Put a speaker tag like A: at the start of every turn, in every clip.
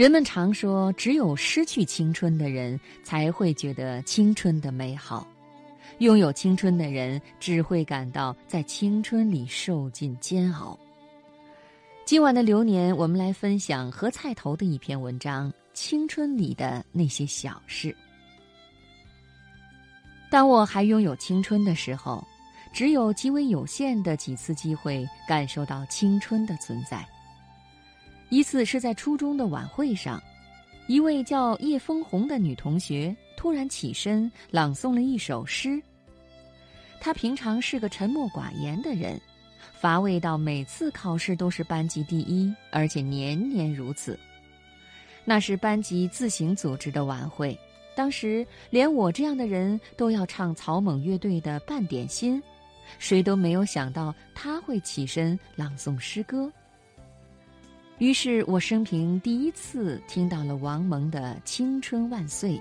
A: 人们常说，只有失去青春的人才会觉得青春的美好，拥有青春的人只会感到在青春里受尽煎熬。今晚的流年，我们来分享何菜头的一篇文章《青春里的那些小事》。当我还拥有青春的时候，只有极为有限的几次机会感受到青春的存在。一次是在初中的晚会上，一位叫叶枫红的女同学突然起身朗诵了一首诗。她平常是个沉默寡言的人，乏味到每次考试都是班级第一，而且年年如此。那是班级自行组织的晚会，当时连我这样的人都要唱草蜢乐队的《半点心》，谁都没有想到她会起身朗诵诗歌。于是我生平第一次听到了王蒙的《青春万岁》。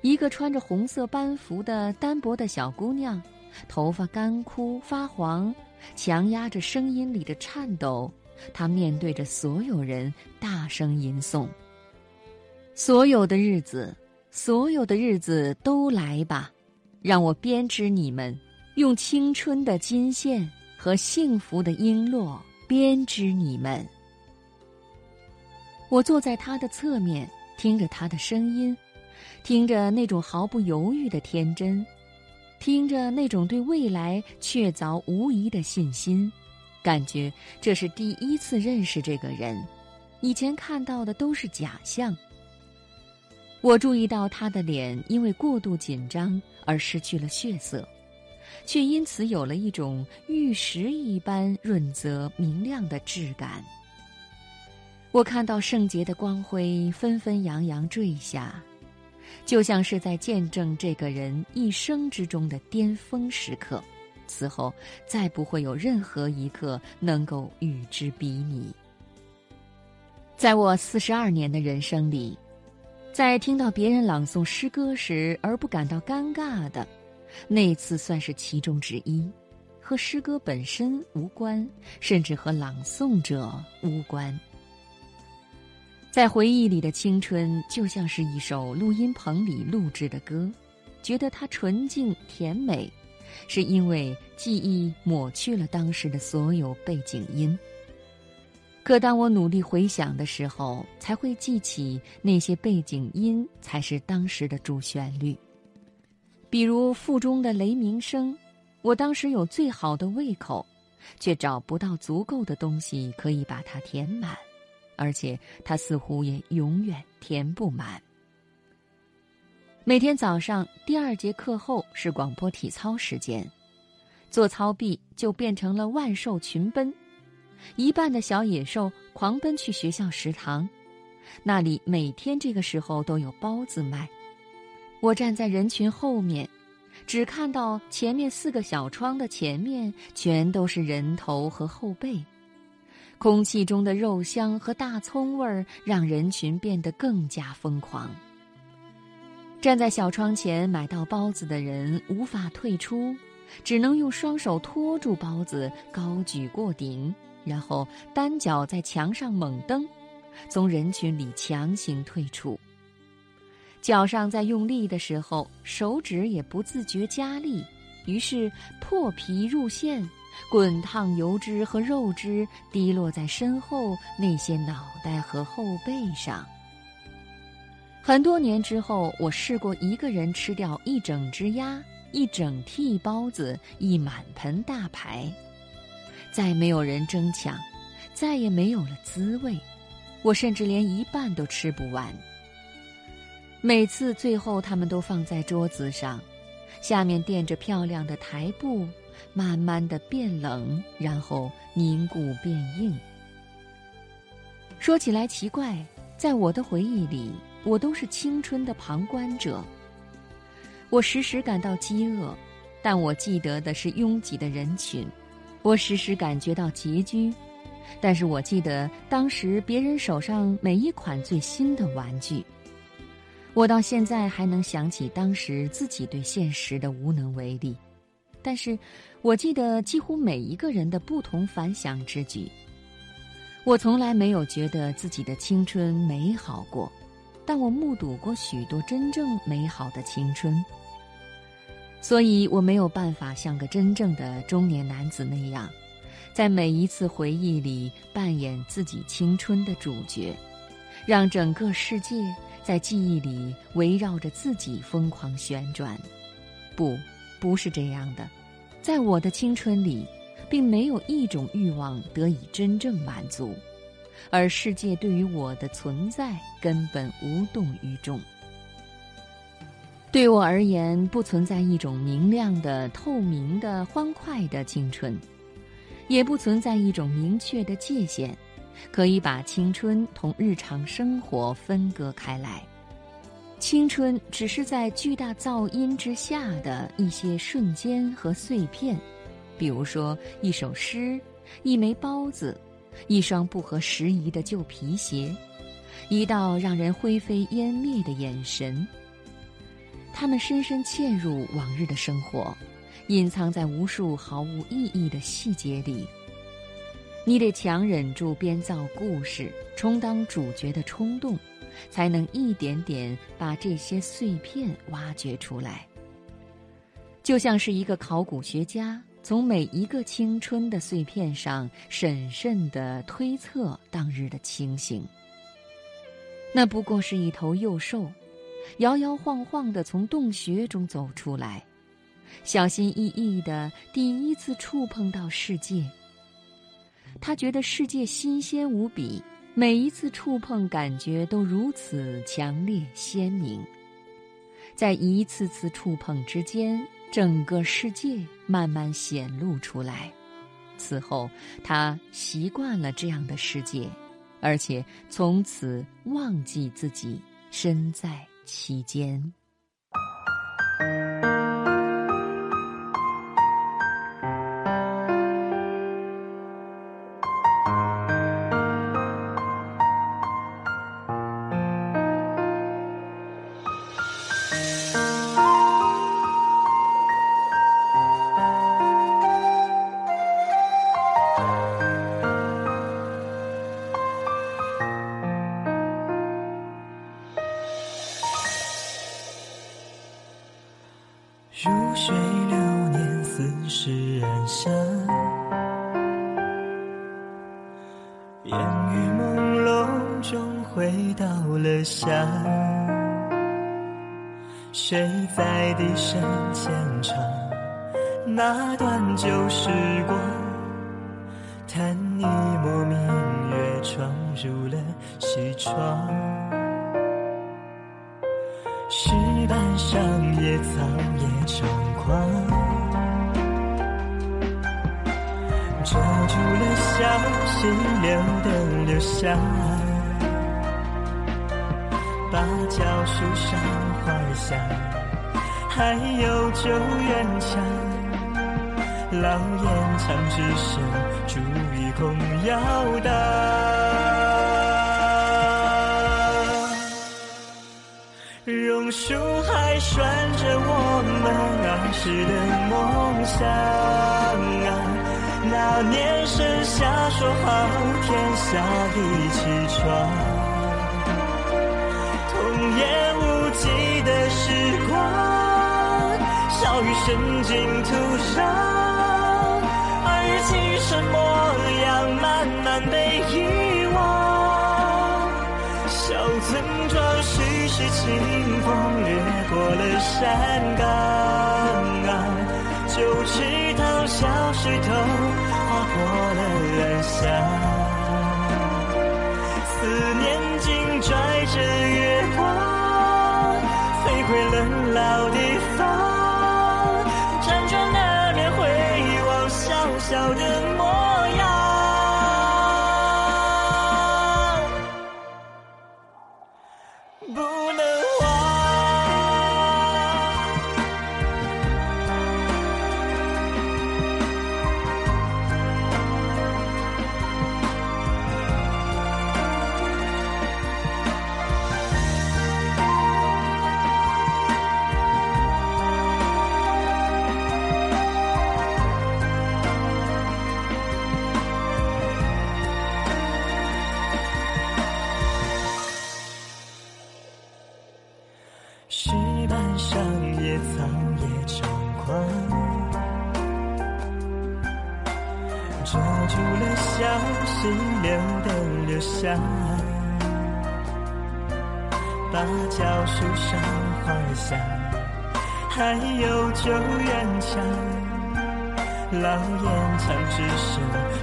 A: 一个穿着红色班服的单薄的小姑娘，头发干枯发黄，强压着声音里的颤抖，她面对着所有人大声吟诵：“所有的日子，所有的日子都来吧，让我编织你们，用青春的金线和幸福的璎珞编织你们。”我坐在他的侧面，听着他的声音，听着那种毫不犹豫的天真，听着那种对未来确凿无疑的信心，感觉这是第一次认识这个人，以前看到的都是假象。我注意到他的脸因为过度紧张而失去了血色，却因此有了一种玉石一般润泽明亮的质感。我看到圣洁的光辉纷纷扬扬坠下，就像是在见证这个人一生之中的巅峰时刻。此后再不会有任何一刻能够与之比拟。在我四十二年的人生里，在听到别人朗诵诗歌时而不感到尴尬的，那次算是其中之一，和诗歌本身无关，甚至和朗诵者无关。在回忆里的青春，就像是一首录音棚里录制的歌，觉得它纯净甜美，是因为记忆抹去了当时的所有背景音。可当我努力回想的时候，才会记起那些背景音才是当时的主旋律。比如腹中的雷鸣声，我当时有最好的胃口，却找不到足够的东西可以把它填满。而且它似乎也永远填不满。每天早上第二节课后是广播体操时间，做操毕就变成了万兽群奔，一半的小野兽狂奔去学校食堂，那里每天这个时候都有包子卖。我站在人群后面，只看到前面四个小窗的前面全都是人头和后背。空气中的肉香和大葱味儿让人群变得更加疯狂。站在小窗前买到包子的人无法退出，只能用双手托住包子，高举过顶，然后单脚在墙上猛蹬，从人群里强行退出。脚上在用力的时候，手指也不自觉加力，于是破皮入馅。滚烫油脂和肉汁滴落在身后那些脑袋和后背上。很多年之后，我试过一个人吃掉一整只鸭、一整屉包子、一满盆大排，再没有人争抢，再也没有了滋味。我甚至连一半都吃不完。每次最后，他们都放在桌子上，下面垫着漂亮的台布。慢慢的变冷，然后凝固变硬。说起来奇怪，在我的回忆里，我都是青春的旁观者。我时时感到饥饿，但我记得的是拥挤的人群；我时时感觉到拮据，但是我记得当时别人手上每一款最新的玩具。我到现在还能想起当时自己对现实的无能为力。但是，我记得几乎每一个人的不同凡响之举。我从来没有觉得自己的青春美好过，但我目睹过许多真正美好的青春。所以我没有办法像个真正的中年男子那样，在每一次回忆里扮演自己青春的主角，让整个世界在记忆里围绕着自己疯狂旋转。不，不是这样的，在我的青春里。并没有一种欲望得以真正满足，而世界对于我的存在根本无动于衷。对我而言，不存在一种明亮的、透明的、欢快的青春，也不存在一种明确的界限，可以把青春同日常生活分割开来。青春只是在巨大噪音之下的一些瞬间和碎片。比如说，一首诗，一枚包子，一双不合时宜的旧皮鞋，一道让人灰飞烟灭的眼神。他们深深嵌入往日的生活，隐藏在无数毫无意义的细节里。你得强忍住编造故事、充当主角的冲动，才能一点点把这些碎片挖掘出来。就像是一个考古学家。从每一个青春的碎片上，审慎地推测当日的情形。那不过是一头幼兽，摇摇晃晃地从洞穴中走出来，小心翼翼地第一次触碰到世界。他觉得世界新鲜无比，每一次触碰感觉都如此强烈鲜明。在一次次触碰之间。整个世界慢慢显露出来，此后他习惯了这样的世界，而且从此忘记自己身在其间。
B: 水流年，似是安详。烟雨朦胧中回到了乡。谁在笛声浅唱那段旧时光？叹一抹明月闯入了西窗。上野草也猖狂，遮住了小溪流的流向，芭蕉树上花香，还有旧院墙，老烟枪之声，竹一空摇荡。榕树还拴着我们儿时的梦想啊！那年盛夏说好天下一起闯，童言无忌的时光，笑语渗进土壤，儿青春模样慢慢被遗忘，村庄徐徐清。风掠过了山岗啊，旧池塘小石头划破了暗香。思念紧拽着月光，飞回了老地溪流的留下，芭蕉树上花香，还有旧院墙，老烟枪只剩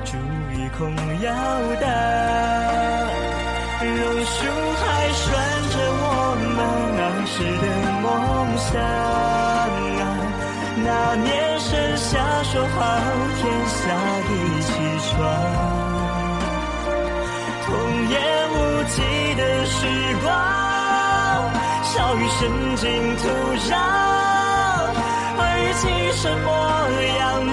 B: 竹椅空摇荡。笑语渗进土壤，而今生模样